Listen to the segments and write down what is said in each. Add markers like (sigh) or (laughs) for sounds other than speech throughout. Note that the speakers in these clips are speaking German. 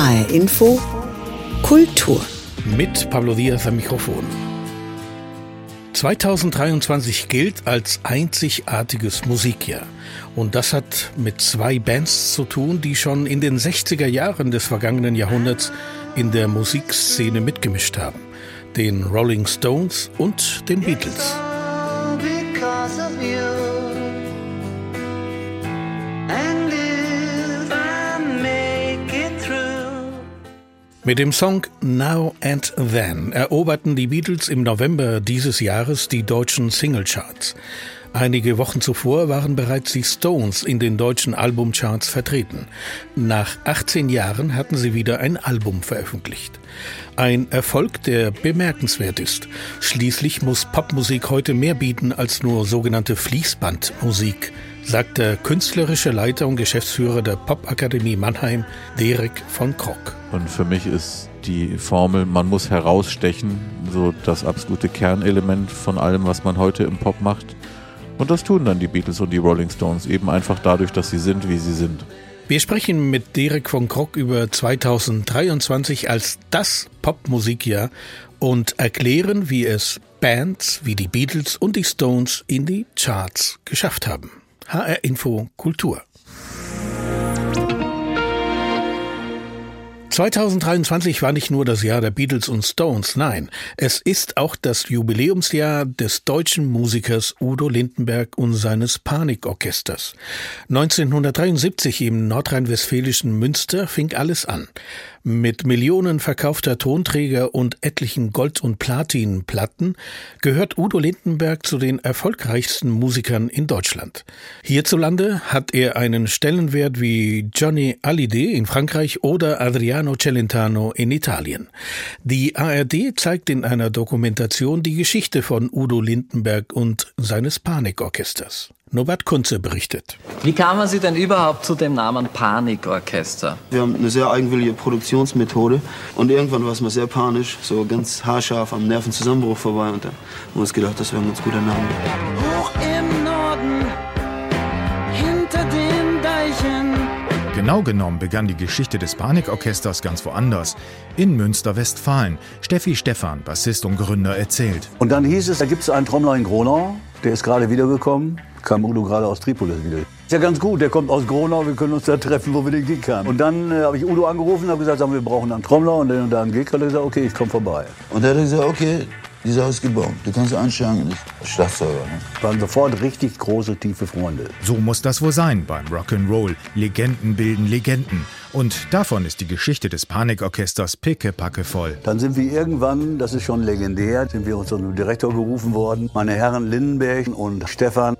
HR Info Kultur. Mit Pablo Diaz am Mikrofon. 2023 gilt als einzigartiges Musikjahr. Und das hat mit zwei Bands zu tun, die schon in den 60er Jahren des vergangenen Jahrhunderts in der Musikszene mitgemischt haben. Den Rolling Stones und den Beatles. Mit dem Song Now and Then eroberten die Beatles im November dieses Jahres die deutschen Singlecharts. Einige Wochen zuvor waren bereits die Stones in den deutschen Albumcharts vertreten. Nach 18 Jahren hatten sie wieder ein Album veröffentlicht. Ein Erfolg, der bemerkenswert ist. Schließlich muss Popmusik heute mehr bieten als nur sogenannte Fließbandmusik sagt der künstlerische Leiter und Geschäftsführer der Popakademie Mannheim, Derek von Krock. Und für mich ist die Formel, man muss herausstechen, so das absolute Kernelement von allem, was man heute im Pop macht. Und das tun dann die Beatles und die Rolling Stones eben einfach dadurch, dass sie sind, wie sie sind. Wir sprechen mit Derek von Krock über 2023 als das Popmusikjahr und erklären, wie es Bands wie die Beatles und die Stones in die Charts geschafft haben. HR Info Kultur. 2023 war nicht nur das Jahr der Beatles und Stones, nein, es ist auch das Jubiläumsjahr des deutschen Musikers Udo Lindenberg und seines Panikorchesters. 1973 im nordrhein-westfälischen Münster fing alles an. Mit Millionen verkaufter Tonträger und etlichen Gold- und Platinplatten gehört Udo Lindenberg zu den erfolgreichsten Musikern in Deutschland. Hierzulande hat er einen Stellenwert wie Johnny Hallyday in Frankreich oder Adriano Celentano in Italien. Die ARD zeigt in einer Dokumentation die Geschichte von Udo Lindenberg und seines Panikorchesters. Norbert Kunze berichtet. Wie kamen Sie denn überhaupt zu dem Namen Panikorchester? Wir haben eine sehr eigenwillige Produktionsmethode und irgendwann war es mal sehr panisch, so ganz haarscharf am Nervenzusammenbruch vorbei und da haben wir uns gedacht, das wäre ein ganz guter Name. Hoch im Norden, hinter den Deichen. Genau genommen begann die Geschichte des Panikorchesters ganz woanders. In Münster-Westfalen. Steffi Stephan, Bassist und Gründer, erzählt. Und dann hieß es, da gibt es einen Trommler in Gronau, der ist gerade wiedergekommen kam Udo gerade aus Tripolis wieder. Ist ja ganz gut, der kommt aus Gronau, wir können uns da treffen, wo wir den Gig haben. Und dann äh, habe ich Udo angerufen und habe gesagt, wir brauchen einen Trommler und dann da einen Gig. Hat er gesagt, okay, ich komme vorbei. Und er hat gesagt, okay, die Sache ist gebaut. Du kannst anschlagen, ich Schlagzeuger. Ne? Waren sofort richtig große, tiefe Freunde. So muss das wohl sein beim Rock'n'Roll. Legenden bilden Legenden. Und davon ist die Geschichte des Panikorchesters pickepacke voll. Dann sind wir irgendwann, das ist schon legendär, sind wir unserem Direktor gerufen worden. Meine Herren Lindenberg und Stefan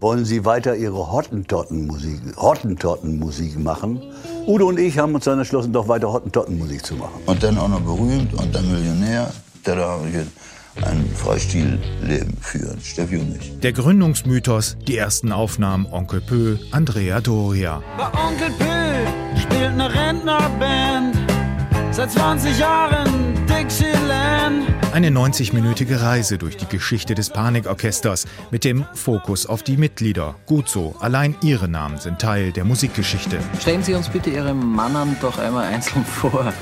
wollen sie weiter ihre Hottentottenmusik, Hottentottenmusik machen. Udo und ich haben uns dann entschlossen, doch weiter Hottentottenmusik zu machen. Und dann auch noch berühmt und dann Millionär. Da habe ich ein Freistilleben führen, Steffi und ich. Der Gründungsmythos, die ersten Aufnahmen Onkel Pö, Andrea Doria. Bei Onkel Pö spielt eine Rentnerband seit 20 Jahren Dixieland. Eine 90-minütige Reise durch die Geschichte des Panikorchesters mit dem Fokus auf die Mitglieder. Gut so, allein ihre Namen sind Teil der Musikgeschichte. Stellen Sie uns bitte Ihre Mannern doch einmal einzeln vor.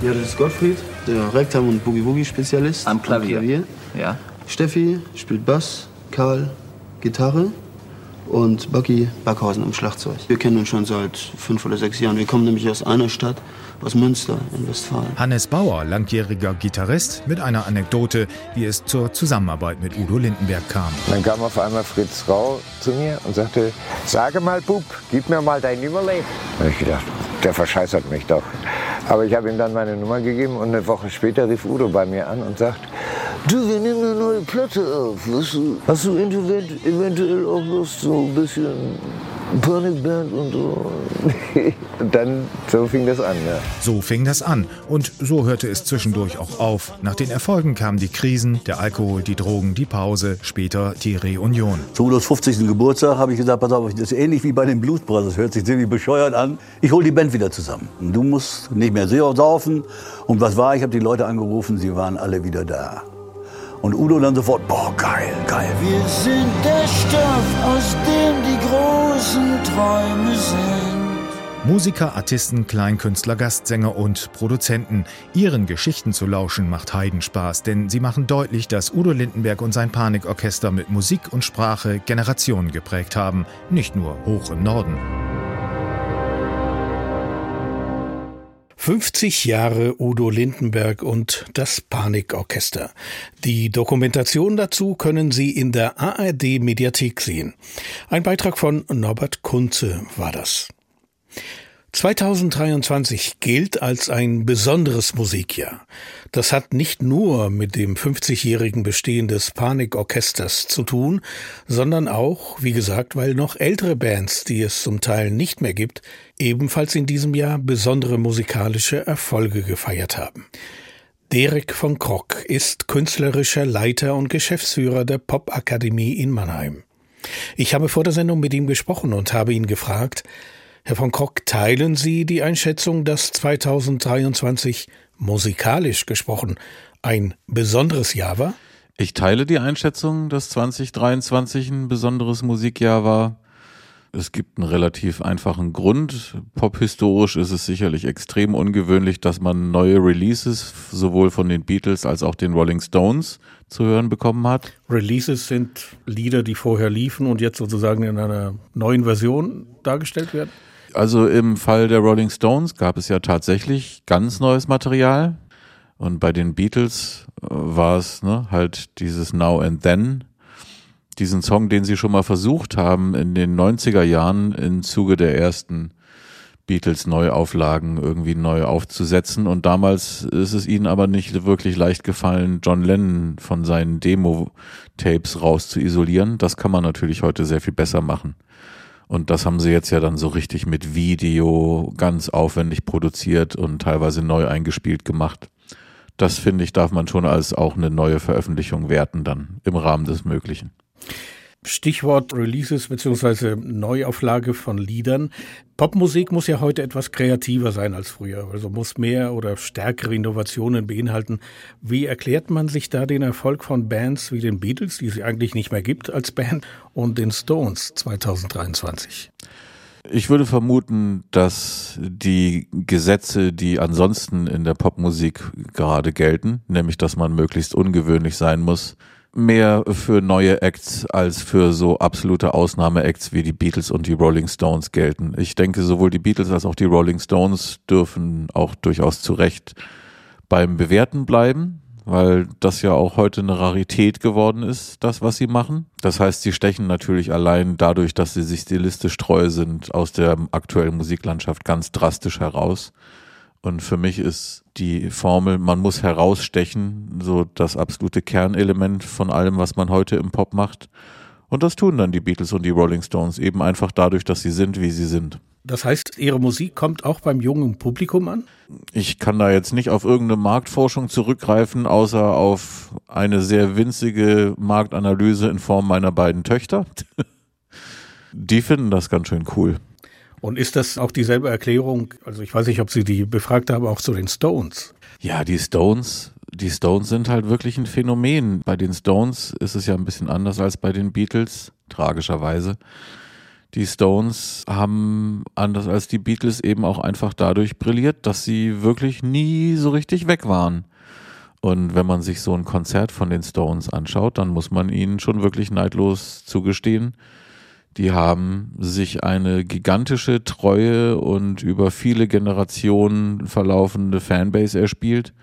Ja, das ist Gottfried, der Rektam- und Boogie-Woogie-Spezialist. Am Klavier. Am Klavier. Ja. Steffi spielt Bass, Karl Gitarre und Bucky Backhausen am Schlagzeug. Wir kennen uns schon seit fünf oder sechs Jahren. Wir kommen nämlich aus einer Stadt, aus Münster in Westfalen. Hannes Bauer, langjähriger Gitarrist, mit einer Anekdote, wie es zur Zusammenarbeit mit Udo Lindenberg kam. Dann kam auf einmal Fritz Rau zu mir und sagte, sage mal Bub, gib mir mal dein Nummerle. Da habe ich gedacht, der verscheißert mich doch. Aber ich habe ihm dann meine Nummer gegeben und eine Woche später rief Udo bei mir an und sagt, du, wir nehmen eine neue Platte auf. Weißt du, hast du eventuell auch Lust, so ein bisschen Panikband und so. (laughs) und dann, so fing das an, ja. So fing das an. Und so hörte es zwischendurch auch auf. Nach den Erfolgen kamen die Krisen, der Alkohol, die Drogen, die Pause, später die Reunion. Zu Udos 50. Geburtstag habe ich gesagt, pass auf, das ist ähnlich wie bei den Blues Brothers. Hört sich ziemlich bescheuert an. Ich hole die Band wieder zusammen. Du musst nicht mehr sehr saufen. Und was war? Ich habe die Leute angerufen, sie waren alle wieder da. Und Udo dann sofort, boah, geil, geil. Wir sind der Stoff, aus dem die großen Träume sind. Musiker, Artisten, Kleinkünstler, Gastsänger und Produzenten. Ihren Geschichten zu lauschen macht Heidenspaß, denn sie machen deutlich, dass Udo Lindenberg und sein Panikorchester mit Musik und Sprache Generationen geprägt haben, nicht nur hoch im Norden. 50 Jahre Udo Lindenberg und das Panikorchester. Die Dokumentation dazu können Sie in der ARD Mediathek sehen. Ein Beitrag von Norbert Kunze war das. 2023 gilt als ein besonderes Musikjahr. Das hat nicht nur mit dem 50-jährigen Bestehen des Panikorchesters zu tun, sondern auch, wie gesagt, weil noch ältere Bands, die es zum Teil nicht mehr gibt, ebenfalls in diesem Jahr besondere musikalische Erfolge gefeiert haben. Derek von Krock ist künstlerischer Leiter und Geschäftsführer der Popakademie in Mannheim. Ich habe vor der Sendung mit ihm gesprochen und habe ihn gefragt, Herr von Krock, teilen Sie die Einschätzung, dass 2023 musikalisch gesprochen ein besonderes Jahr war? Ich teile die Einschätzung, dass 2023 ein besonderes Musikjahr war. Es gibt einen relativ einfachen Grund. Pophistorisch ist es sicherlich extrem ungewöhnlich, dass man neue Releases sowohl von den Beatles als auch den Rolling Stones zu hören bekommen hat. Releases sind Lieder, die vorher liefen und jetzt sozusagen in einer neuen Version dargestellt werden? Also im Fall der Rolling Stones gab es ja tatsächlich ganz neues Material. Und bei den Beatles äh, war es ne, halt dieses Now and Then, diesen Song, den sie schon mal versucht haben in den 90er Jahren im Zuge der ersten Beatles Neuauflagen irgendwie neu aufzusetzen. Und damals ist es ihnen aber nicht wirklich leicht gefallen, John Lennon von seinen Demo-Tapes raus zu isolieren. Das kann man natürlich heute sehr viel besser machen. Und das haben sie jetzt ja dann so richtig mit Video ganz aufwendig produziert und teilweise neu eingespielt gemacht. Das finde ich, darf man schon als auch eine neue Veröffentlichung werten dann im Rahmen des Möglichen. Stichwort Releases bzw. Neuauflage von Liedern. Popmusik muss ja heute etwas kreativer sein als früher, also muss mehr oder stärkere Innovationen beinhalten. Wie erklärt man sich da den Erfolg von Bands wie den Beatles, die es eigentlich nicht mehr gibt als Band, und den Stones 2023? Ich würde vermuten, dass die Gesetze, die ansonsten in der Popmusik gerade gelten, nämlich dass man möglichst ungewöhnlich sein muss, mehr für neue Acts als für so absolute Ausnahme-Acts wie die Beatles und die Rolling Stones gelten. Ich denke, sowohl die Beatles als auch die Rolling Stones dürfen auch durchaus zu Recht beim Bewerten bleiben, weil das ja auch heute eine Rarität geworden ist, das, was sie machen. Das heißt, sie stechen natürlich allein dadurch, dass sie sich stilistisch treu sind, aus der aktuellen Musiklandschaft ganz drastisch heraus. Und für mich ist die Formel, man muss herausstechen, so das absolute Kernelement von allem, was man heute im Pop macht. Und das tun dann die Beatles und die Rolling Stones eben einfach dadurch, dass sie sind, wie sie sind. Das heißt, Ihre Musik kommt auch beim jungen Publikum an? Ich kann da jetzt nicht auf irgendeine Marktforschung zurückgreifen, außer auf eine sehr winzige Marktanalyse in Form meiner beiden Töchter. (laughs) Die finden das ganz schön cool. Und ist das auch dieselbe Erklärung? Also ich weiß nicht, ob Sie die befragt haben, auch zu den Stones. Ja, die Stones, die Stones sind halt wirklich ein Phänomen. Bei den Stones ist es ja ein bisschen anders als bei den Beatles, tragischerweise. Die Stones haben anders als die Beatles eben auch einfach dadurch brilliert, dass sie wirklich nie so richtig weg waren. Und wenn man sich so ein Konzert von den Stones anschaut, dann muss man ihnen schon wirklich neidlos zugestehen, die haben sich eine gigantische, treue und über viele Generationen verlaufende Fanbase erspielt,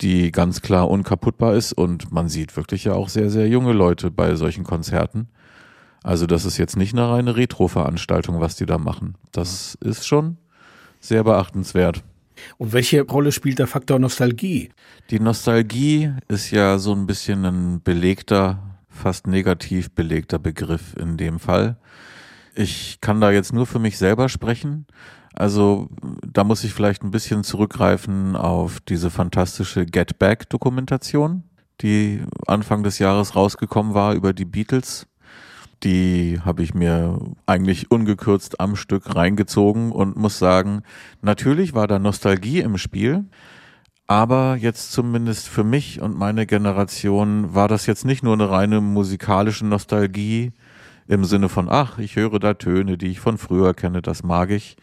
die ganz klar unkaputtbar ist. Und man sieht wirklich ja auch sehr, sehr junge Leute bei solchen Konzerten. Also das ist jetzt nicht eine reine Retro-Veranstaltung, was die da machen. Das ist schon sehr beachtenswert. Und welche Rolle spielt der Faktor Nostalgie? Die Nostalgie ist ja so ein bisschen ein belegter fast negativ belegter Begriff in dem Fall. Ich kann da jetzt nur für mich selber sprechen. Also da muss ich vielleicht ein bisschen zurückgreifen auf diese fantastische Get Back Dokumentation, die Anfang des Jahres rausgekommen war über die Beatles. Die habe ich mir eigentlich ungekürzt am Stück reingezogen und muss sagen, natürlich war da Nostalgie im Spiel, aber jetzt zumindest für mich und meine Generation war das jetzt nicht nur eine reine musikalische Nostalgie im Sinne von, ach, ich höre da Töne, die ich von früher kenne, das mag ich,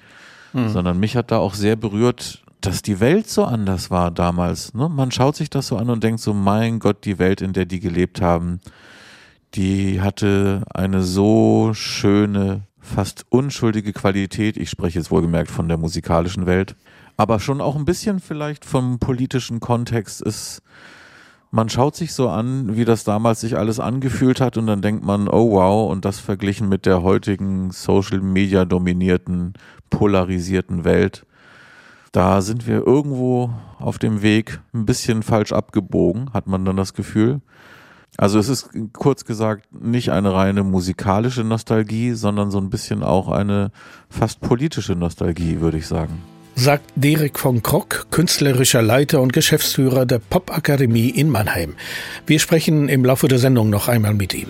mhm. sondern mich hat da auch sehr berührt, dass die Welt so anders war damals. Ne? Man schaut sich das so an und denkt so, mein Gott, die Welt, in der die gelebt haben, die hatte eine so schöne, fast unschuldige Qualität. Ich spreche jetzt wohlgemerkt von der musikalischen Welt, aber schon auch ein bisschen vielleicht vom politischen Kontext ist. Man schaut sich so an, wie das damals sich alles angefühlt hat und dann denkt man, oh wow, und das verglichen mit der heutigen Social Media dominierten, polarisierten Welt da sind wir irgendwo auf dem Weg ein bisschen falsch abgebogen, hat man dann das Gefühl. Also es ist kurz gesagt nicht eine reine musikalische Nostalgie, sondern so ein bisschen auch eine fast politische Nostalgie, würde ich sagen. Sagt Derek von Krock, künstlerischer Leiter und Geschäftsführer der Popakademie in Mannheim. Wir sprechen im Laufe der Sendung noch einmal mit ihm.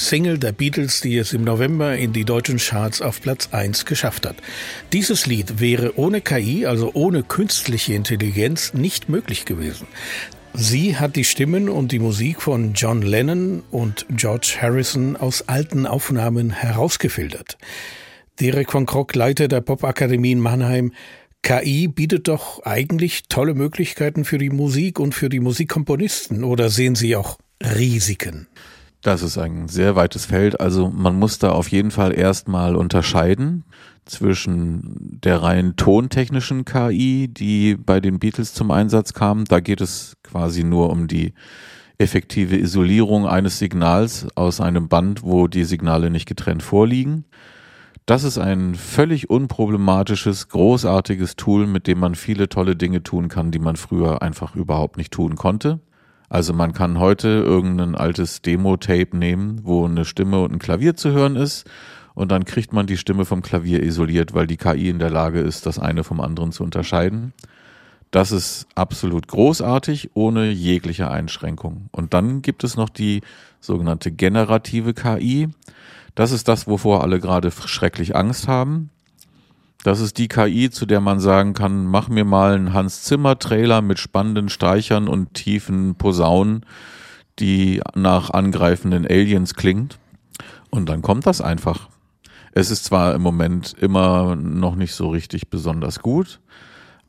Single der Beatles, die es im November in die deutschen Charts auf Platz 1 geschafft hat. Dieses Lied wäre ohne KI, also ohne künstliche Intelligenz, nicht möglich gewesen. Sie hat die Stimmen und die Musik von John Lennon und George Harrison aus alten Aufnahmen herausgefiltert. Derek von Krock, Leiter der Popakademie in Mannheim, KI bietet doch eigentlich tolle Möglichkeiten für die Musik und für die Musikkomponisten, oder sehen Sie auch Risiken? Das ist ein sehr weites Feld. Also man muss da auf jeden Fall erstmal unterscheiden zwischen der rein tontechnischen KI, die bei den Beatles zum Einsatz kam. Da geht es quasi nur um die effektive Isolierung eines Signals aus einem Band, wo die Signale nicht getrennt vorliegen. Das ist ein völlig unproblematisches, großartiges Tool, mit dem man viele tolle Dinge tun kann, die man früher einfach überhaupt nicht tun konnte. Also man kann heute irgendein altes Demo-Tape nehmen, wo eine Stimme und ein Klavier zu hören ist und dann kriegt man die Stimme vom Klavier isoliert, weil die KI in der Lage ist, das eine vom anderen zu unterscheiden. Das ist absolut großartig, ohne jegliche Einschränkung. Und dann gibt es noch die sogenannte generative KI. Das ist das, wovor alle gerade schrecklich Angst haben. Das ist die KI, zu der man sagen kann, mach mir mal einen Hans Zimmer Trailer mit spannenden Streichern und tiefen Posaunen, die nach angreifenden Aliens klingt. Und dann kommt das einfach. Es ist zwar im Moment immer noch nicht so richtig besonders gut,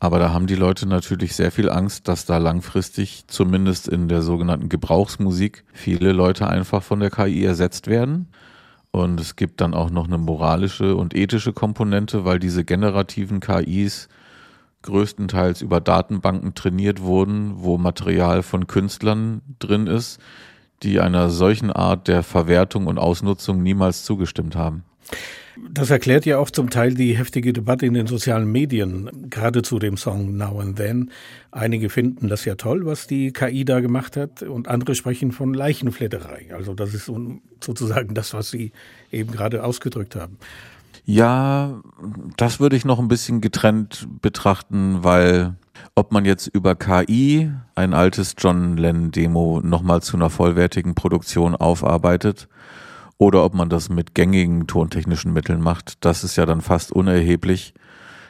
aber da haben die Leute natürlich sehr viel Angst, dass da langfristig, zumindest in der sogenannten Gebrauchsmusik, viele Leute einfach von der KI ersetzt werden. Und es gibt dann auch noch eine moralische und ethische Komponente, weil diese generativen KIs größtenteils über Datenbanken trainiert wurden, wo Material von Künstlern drin ist, die einer solchen Art der Verwertung und Ausnutzung niemals zugestimmt haben. Das erklärt ja auch zum Teil die heftige Debatte in den sozialen Medien, gerade zu dem Song Now and Then. Einige finden das ja toll, was die KI da gemacht hat, und andere sprechen von Leichenfledderei. Also das ist sozusagen das, was Sie eben gerade ausgedrückt haben. Ja, das würde ich noch ein bisschen getrennt betrachten, weil ob man jetzt über KI ein altes John Lennon Demo nochmal zu einer vollwertigen Produktion aufarbeitet oder ob man das mit gängigen tontechnischen Mitteln macht, das ist ja dann fast unerheblich.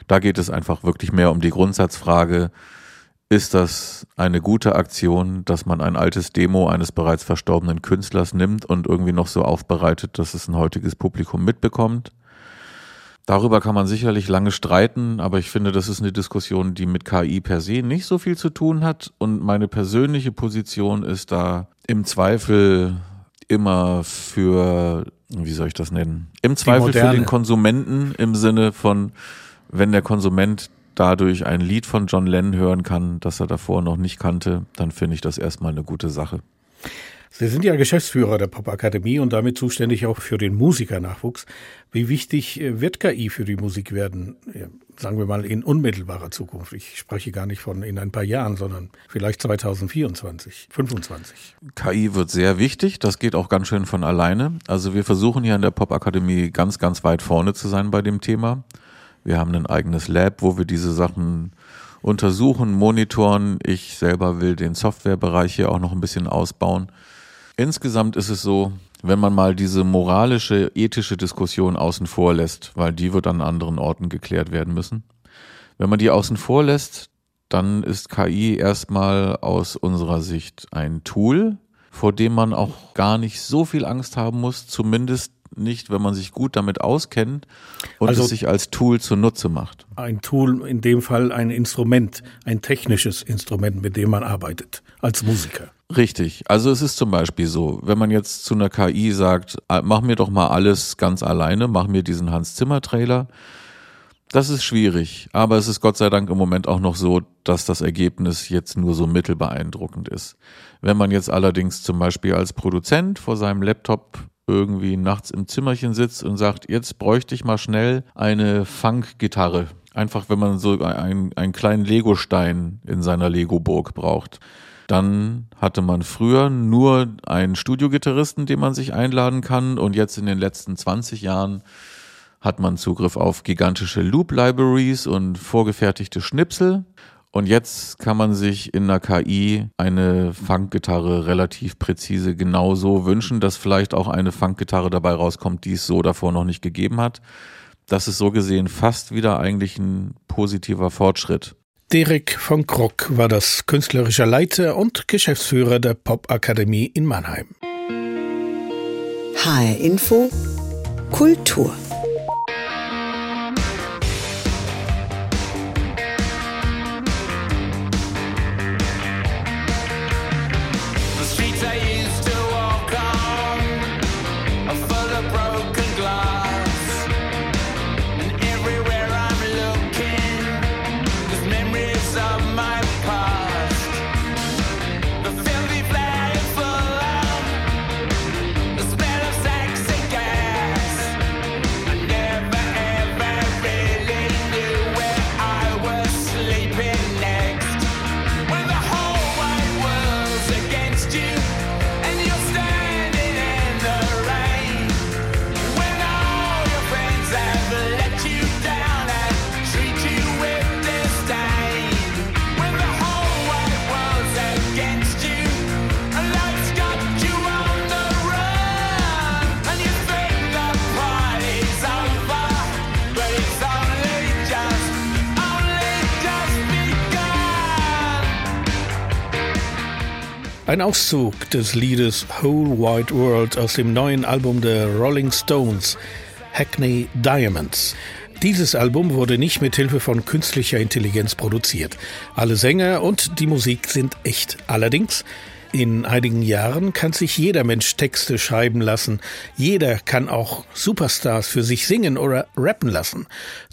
Da geht es einfach wirklich mehr um die Grundsatzfrage, ist das eine gute Aktion, dass man ein altes Demo eines bereits verstorbenen Künstlers nimmt und irgendwie noch so aufbereitet, dass es ein heutiges Publikum mitbekommt? Darüber kann man sicherlich lange streiten, aber ich finde, das ist eine Diskussion, die mit KI per se nicht so viel zu tun hat. Und meine persönliche Position ist da im Zweifel immer für, wie soll ich das nennen? Im Zweifel für den Konsumenten im Sinne von, wenn der Konsument dadurch ein Lied von John Lennon hören kann, das er davor noch nicht kannte, dann finde ich das erstmal eine gute Sache. Sie sind ja Geschäftsführer der Popakademie und damit zuständig auch für den Musikernachwuchs. Wie wichtig äh, wird KI für die Musik werden, sagen wir mal in unmittelbarer Zukunft? Ich spreche gar nicht von in ein paar Jahren, sondern vielleicht 2024, 2025. KI wird sehr wichtig, das geht auch ganz schön von alleine. Also wir versuchen hier an der Popakademie ganz, ganz weit vorne zu sein bei dem Thema. Wir haben ein eigenes Lab, wo wir diese Sachen untersuchen, monitoren. Ich selber will den Softwarebereich hier auch noch ein bisschen ausbauen. Insgesamt ist es so, wenn man mal diese moralische, ethische Diskussion außen vor lässt, weil die wird an anderen Orten geklärt werden müssen. Wenn man die außen vor lässt, dann ist KI erstmal aus unserer Sicht ein Tool, vor dem man auch gar nicht so viel Angst haben muss, zumindest nicht, wenn man sich gut damit auskennt und also es sich als Tool zunutze macht. Ein Tool, in dem Fall ein Instrument, ein technisches Instrument, mit dem man arbeitet, als Musiker. Richtig. Also es ist zum Beispiel so, wenn man jetzt zu einer KI sagt, ah, mach mir doch mal alles ganz alleine, mach mir diesen Hans Zimmer Trailer. Das ist schwierig, aber es ist Gott sei Dank im Moment auch noch so, dass das Ergebnis jetzt nur so mittelbeeindruckend ist. Wenn man jetzt allerdings zum Beispiel als Produzent vor seinem Laptop irgendwie nachts im Zimmerchen sitzt und sagt, jetzt bräuchte ich mal schnell eine Funk-Gitarre. Einfach, wenn man so einen, einen kleinen Lego-Stein in seiner Lego-Burg braucht. Dann hatte man früher nur einen Studiogitarristen, den man sich einladen kann und jetzt in den letzten 20 Jahren hat man Zugriff auf gigantische Loop-Libraries und vorgefertigte Schnipsel. Und jetzt kann man sich in einer KI eine Funkgitarre relativ präzise genauso wünschen, dass vielleicht auch eine Funkgitarre dabei rauskommt, die es so davor noch nicht gegeben hat. Das ist so gesehen fast wieder eigentlich ein positiver Fortschritt. Derek von Krock war das künstlerische Leiter und Geschäftsführer der Popakademie in Mannheim. HR Info Kultur Ein Auszug des Liedes Whole Wide World aus dem neuen Album der Rolling Stones, Hackney Diamonds. Dieses Album wurde nicht mit Hilfe von künstlicher Intelligenz produziert. Alle Sänger und die Musik sind echt. Allerdings in einigen Jahren kann sich jeder Mensch Texte schreiben lassen. Jeder kann auch Superstars für sich singen oder rappen lassen.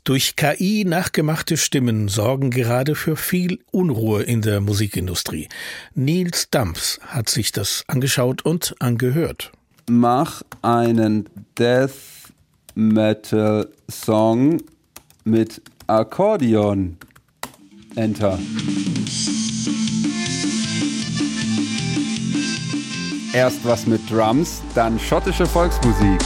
Durch KI nachgemachte Stimmen sorgen gerade für viel Unruhe in der Musikindustrie. Nils Dampf hat sich das angeschaut und angehört. Mach einen Death Metal Song mit Akkordeon. Enter. Erst was mit Drums, dann schottische Volksmusik.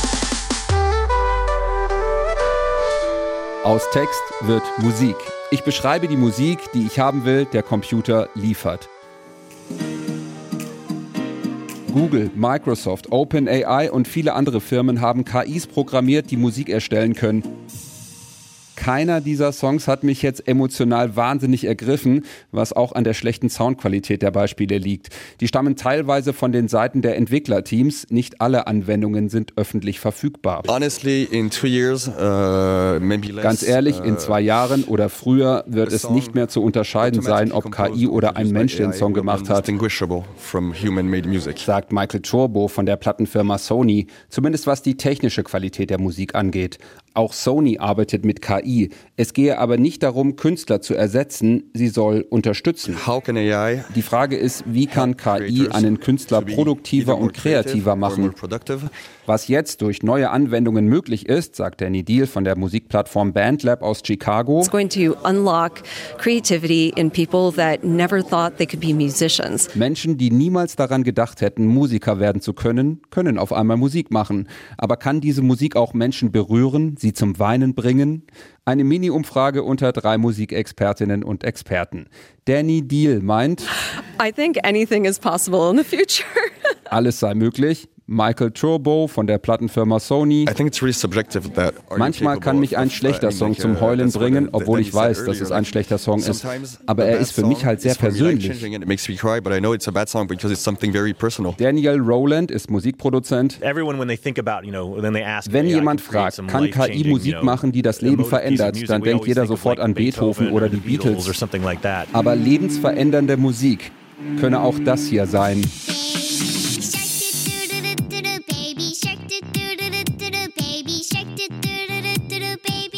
Aus Text wird Musik. Ich beschreibe die Musik, die ich haben will, der Computer liefert. Google, Microsoft, OpenAI und viele andere Firmen haben KIs programmiert, die Musik erstellen können. Keiner dieser Songs hat mich jetzt emotional wahnsinnig ergriffen, was auch an der schlechten Soundqualität der Beispiele liegt. Die stammen teilweise von den Seiten der Entwicklerteams. Nicht alle Anwendungen sind öffentlich verfügbar. Honestly, in two years, uh, maybe less, Ganz ehrlich, in zwei Jahren oder früher wird es nicht mehr zu unterscheiden sein, ob KI oder ein Mensch den Song gemacht hat, sagt Michael Chorbo von der Plattenfirma Sony, zumindest was die technische Qualität der Musik angeht. Auch Sony arbeitet mit KI. Es gehe aber nicht darum, Künstler zu ersetzen, sie soll unterstützen. Die Frage ist, wie kann KI einen Künstler produktiver und kreativer machen? Was jetzt durch neue Anwendungen möglich ist, sagt Danny Deal von der Musikplattform Bandlab aus Chicago. It's going to unlock creativity in people that never thought they could be musicians. Menschen, die niemals daran gedacht hätten, Musiker werden zu können, können auf einmal Musik machen. Aber kann diese Musik auch Menschen berühren, sie zum Weinen bringen? Eine Mini-Umfrage unter drei Musikexpertinnen und Experten. Danny Deal meint, I think anything is possible in the future. (laughs) alles sei möglich. Michael Turbo von der Plattenfirma Sony. Manchmal kann mich ein schlechter Song zum Heulen bringen, obwohl ich weiß, dass es ein schlechter Song ist. Aber er ist für mich halt sehr persönlich. Daniel Rowland ist Musikproduzent. Wenn jemand fragt, kann KI Musik machen, die das Leben verändert, dann denkt jeder sofort an Beethoven oder die Beatles. Aber lebensverändernde Musik könne auch das hier sein.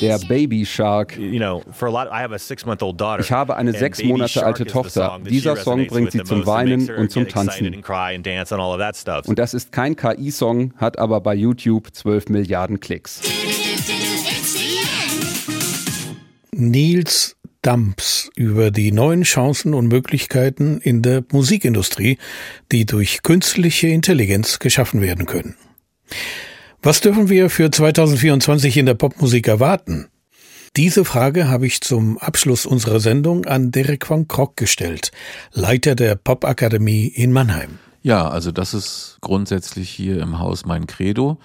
Der Baby Shark. Ich habe eine sechs Monate alte Tochter. Dieser Song bringt sie zum Weinen und zum Tanzen. Und das ist kein KI-Song, hat aber bei YouTube 12 Milliarden Klicks. Nils Dumps über die neuen Chancen und Möglichkeiten in der Musikindustrie, die durch künstliche Intelligenz geschaffen werden können. Was dürfen wir für 2024 in der Popmusik erwarten? Diese Frage habe ich zum Abschluss unserer Sendung an Derek von Krock gestellt, Leiter der Popakademie in Mannheim. Ja, also das ist grundsätzlich hier im Haus mein Credo.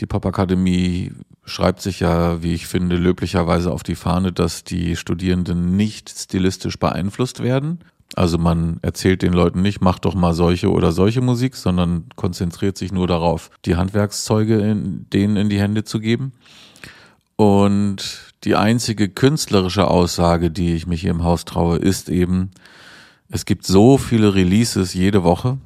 Die Popakademie schreibt sich ja, wie ich finde, löblicherweise auf die Fahne, dass die Studierenden nicht stilistisch beeinflusst werden. Also man erzählt den Leuten nicht, mach doch mal solche oder solche Musik, sondern konzentriert sich nur darauf, die Handwerkszeuge in, denen in die Hände zu geben. Und die einzige künstlerische Aussage, die ich mich hier im Haus traue, ist eben, es gibt so viele Releases jede Woche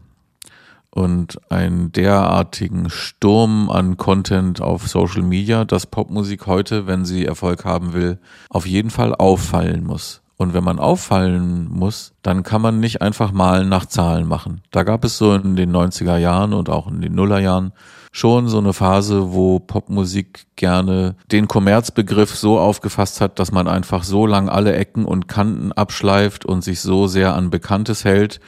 und einen derartigen Sturm an Content auf Social Media, dass Popmusik heute, wenn sie Erfolg haben will, auf jeden Fall auffallen muss. Und wenn man auffallen muss, dann kann man nicht einfach Malen nach Zahlen machen. Da gab es so in den 90er Jahren und auch in den Nullerjahren schon so eine Phase, wo Popmusik gerne den Kommerzbegriff so aufgefasst hat, dass man einfach so lang alle Ecken und Kanten abschleift und sich so sehr an Bekanntes hält,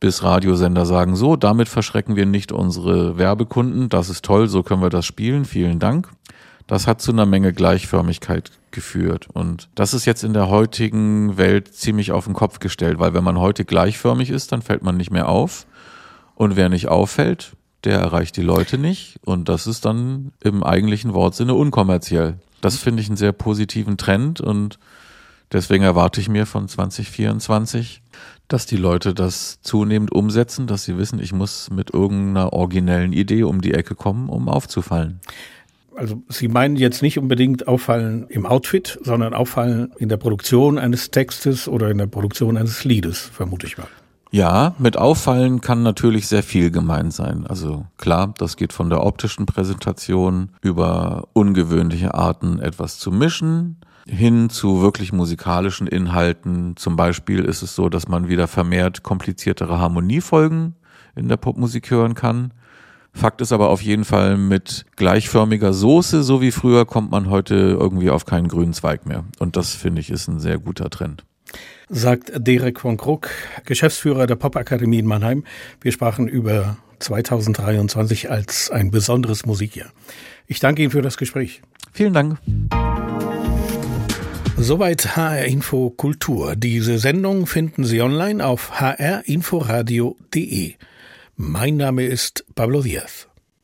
bis Radiosender sagen, so, damit verschrecken wir nicht unsere Werbekunden, das ist toll, so können wir das spielen, vielen Dank. Das hat zu einer Menge Gleichförmigkeit geführt. Und das ist jetzt in der heutigen Welt ziemlich auf den Kopf gestellt, weil wenn man heute gleichförmig ist, dann fällt man nicht mehr auf. Und wer nicht auffällt, der erreicht die Leute nicht. Und das ist dann im eigentlichen Wortsinne unkommerziell. Das finde ich einen sehr positiven Trend und deswegen erwarte ich mir von 2024, dass die Leute das zunehmend umsetzen, dass sie wissen, ich muss mit irgendeiner originellen Idee um die Ecke kommen, um aufzufallen also Sie meinen jetzt nicht unbedingt auffallen im Outfit, sondern auffallen in der Produktion eines Textes oder in der Produktion eines Liedes, vermute ich mal. Ja, mit auffallen kann natürlich sehr viel gemeint sein. Also klar, das geht von der optischen Präsentation über ungewöhnliche Arten, etwas zu mischen, hin zu wirklich musikalischen Inhalten. Zum Beispiel ist es so, dass man wieder vermehrt kompliziertere Harmoniefolgen in der Popmusik hören kann. Fakt ist aber auf jeden Fall, mit gleichförmiger Soße, so wie früher, kommt man heute irgendwie auf keinen grünen Zweig mehr. Und das finde ich ist ein sehr guter Trend. Sagt Derek von Krug, Geschäftsführer der Popakademie in Mannheim. Wir sprachen über 2023 als ein besonderes Musikjahr. Ich danke Ihnen für das Gespräch. Vielen Dank. Soweit HR Info Kultur. Diese Sendung finden Sie online auf hrinforadio.de. Mein Name ist Pablo Diaz.